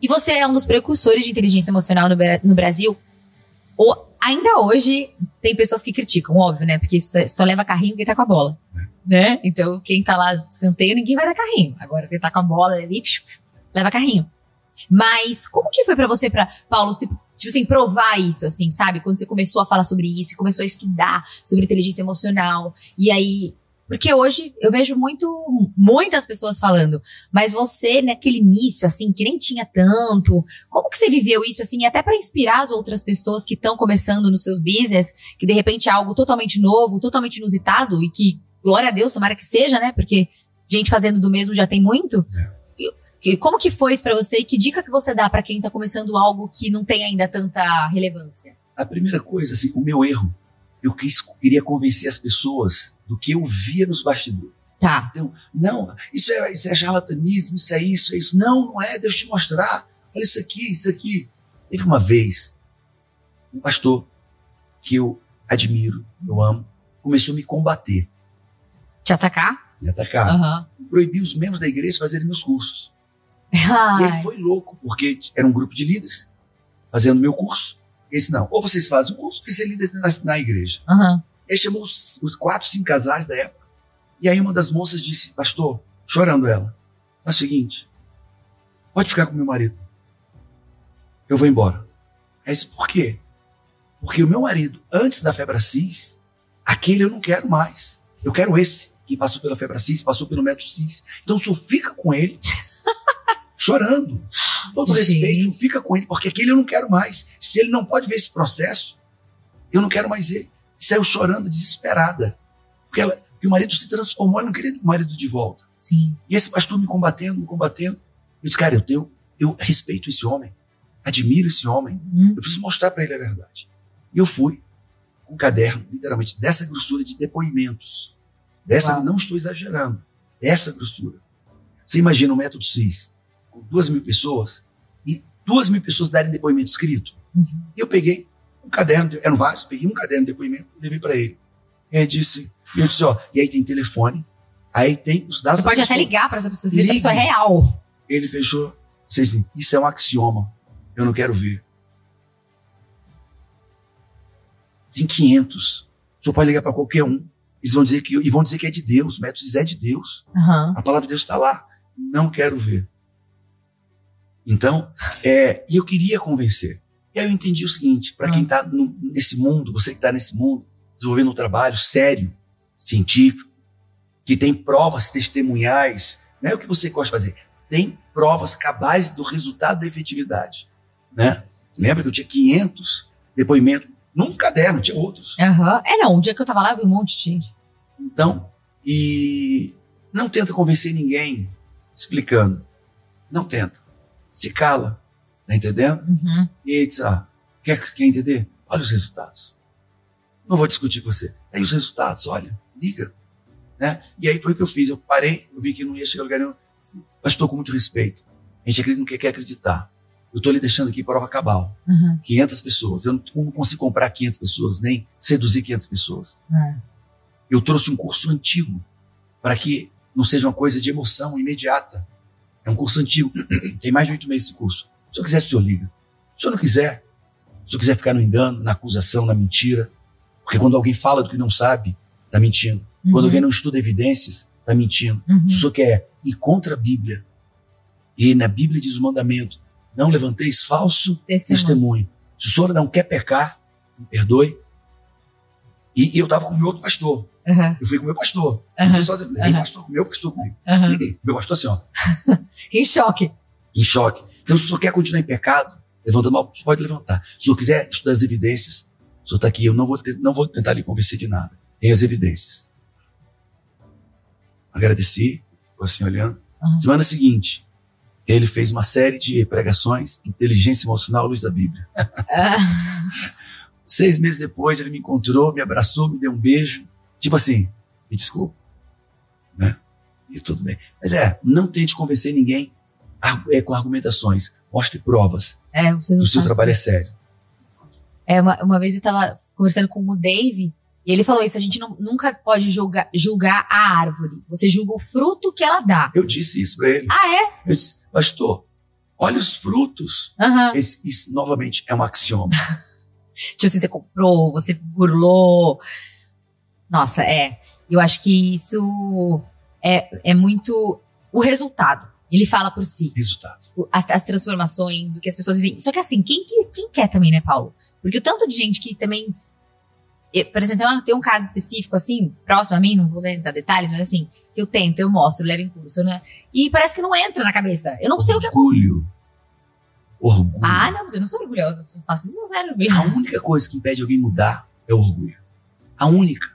E você é um dos precursores de inteligência emocional no, no Brasil. Ou, ainda hoje, tem pessoas que criticam, óbvio, né? Porque só, leva carrinho quem tá com a bola. Né? Então, quem tá lá escanteio, ninguém vai dar carrinho. Agora, quem tá com a bola ali, leva carrinho. Mas, como que foi para você, pra, Paulo, se, tipo assim, provar isso, assim, sabe? Quando você começou a falar sobre isso, começou a estudar sobre inteligência emocional, e aí porque hoje eu vejo muito, muitas pessoas falando, mas você naquele início, assim, que nem tinha tanto, como que você viveu isso, assim, até para inspirar as outras pessoas que estão começando nos seus business, que de repente é algo totalmente novo, totalmente inusitado e que, glória a Deus, tomara que seja, né? Porque gente fazendo do mesmo já tem muito. É. Como que foi isso para você e que dica que você dá para quem tá começando algo que não tem ainda tanta relevância? A primeira coisa, assim, o meu erro, eu quis, queria convencer as pessoas do que eu via nos bastidores. Tá. Então, não, isso é, isso é charlatanismo, isso é isso, é isso. Não, não é, deixa eu te mostrar. Olha isso aqui, isso aqui. Teve uma vez, um pastor que eu admiro, eu amo, começou a me combater. Te atacar? Me atacar. Uhum. Proibiu os membros da igreja de fazerem meus cursos. Ai. E aí foi louco, porque era um grupo de líderes fazendo meu curso. Ele disse, não, ou vocês fazem o curso, ou você é líder na, na igreja. Uhum. Ele chamou os, os, quatro, cinco casais da época. E aí uma das moças disse, pastor, chorando ela, é o seguinte, pode ficar com meu marido. Eu vou embora. Aí disse, por quê? Porque o meu marido, antes da Febracis, aquele eu não quero mais. Eu quero esse, que passou pela Febracis, passou pelo Metro Cis. Então o senhor fica com ele, chorando. Todo respeito, fica com ele, porque aquele eu não quero mais. Se ele não pode ver esse processo, eu não quero mais ele e saiu chorando, desesperada. Porque, ela, porque o marido se transformou, ela não queria o marido de volta. Sim. E esse pastor me combatendo, me combatendo. Eu disse, cara, eu tenho, eu respeito esse homem, admiro esse homem, hum. eu preciso mostrar para ele a verdade. E eu fui com um caderno, literalmente, dessa grossura de depoimentos. Dessa, Uau. não estou exagerando, dessa grossura. Você imagina o método CIS, com duas mil pessoas, e duas mil pessoas darem depoimento escrito. Uhum. E eu peguei, um caderno, eram vários, peguei um caderno de depoimento e levei para ele. E aí disse, eu disse, ó, e aí tem telefone, aí tem os dados Você pode até ligar para essa pessoa, ver se a pessoa é real. Ele fechou, vocês isso é um axioma, eu não quero ver. Tem 500. O senhor pode ligar para qualquer um. Eles vão dizer que e vão dizer que é de Deus. O método diz é de Deus. Uhum. A palavra de Deus está lá. Não quero ver. Então, é, e eu queria convencer. E aí eu entendi o seguinte: para quem está nesse mundo, você que está nesse mundo, desenvolvendo um trabalho sério, científico, que tem provas testemunhais, não é o que você gosta de fazer, tem provas cabais do resultado da efetividade. Né? Lembra que eu tinha 500 depoimentos num caderno, tinha outros. Uhum. É, não, o dia que eu estava lá, eu vi um monte de gente. Então, e não tenta convencer ninguém explicando. Não tenta. Se cala. Tá entendendo? Uhum. E aí diz, ah, quer, quer entender? Olha os resultados. Não vou discutir com você. Tem os resultados, olha, liga. Né? E aí foi o que eu fiz. Eu parei, eu vi que não ia chegar a lugar nenhum. Mas estou com muito respeito. A gente acredita no que quer acreditar. Eu estou lhe deixando aqui prova cabal. Uhum. 500 pessoas. Eu não, não, consigo comprar 500 pessoas, nem seduzir 500 pessoas. Uhum. Eu trouxe um curso antigo para que não seja uma coisa de emoção imediata. É um curso antigo. Tem mais de oito meses esse curso. Se o senhor quiser, o senhor liga. Se o senhor não quiser, se o senhor quiser ficar no engano, na acusação, na mentira, porque quando alguém fala do que não sabe, está mentindo. Uhum. Quando alguém não estuda evidências, está mentindo. Uhum. Se o senhor quer ir contra a Bíblia, e na Bíblia diz o mandamento, não levanteis falso testemunho. testemunho. Se o senhor não quer pecar, me perdoe. E, e eu estava com o meu outro pastor. Uhum. Eu fui com o meu pastor. Uhum. Eu fui sozinho. Uhum. pastor, com o meu pastor comigo. Meu pastor assim, ó. em choque. Em choque. Então, se o senhor quer continuar em pecado, levanta mal, pode levantar. Se o senhor quiser estudar as evidências, o senhor está aqui, eu não vou, não vou tentar lhe convencer de nada. Tem as evidências. Agradeci, ficou assim olhando. Uhum. Semana seguinte, ele fez uma série de pregações, inteligência emocional, luz da Bíblia. Seis meses depois, ele me encontrou, me abraçou, me deu um beijo. Tipo assim, me desculpa. Né? E tudo bem. Mas é, não tente convencer ninguém é, com argumentações. Mostre provas. É, o seu trabalho é sério. É, uma, uma vevez eu estava conversando com o Dave e ele falou isso: a gente não, nunca pode julgar, julgar a árvore. Você julga o fruto que ela dá. Eu disse isso para ele. Ah, é? Eu disse, pastor, Olha os frutos. Aham. Esse- isso, novamente, é um axioma. Tipo assim, você comprou, você burlou. Nossa, é. Eu acho que isso é, é muito o resultado. Ele fala por si. Resultado. As, as transformações, o que as pessoas vivem. Só que assim, quem, que- quem quer também, né, Paulo? Porque o tanto de gente que também. Por exemplo, tem, uma- tem um caso específico, assim, próximo a mim, não vou dar detalhes, mas assim, que eu tento, eu mostro, eu levo em curso, né? E parece que não entra na cabeça. Eu não sei o que é. Orgulho. Orgulho. Ah, não, mas eu não sou orgulhosa. Eu faço isso, zero orgulhosa. A única coisa que impede alguém mudar é o orgulho. A única.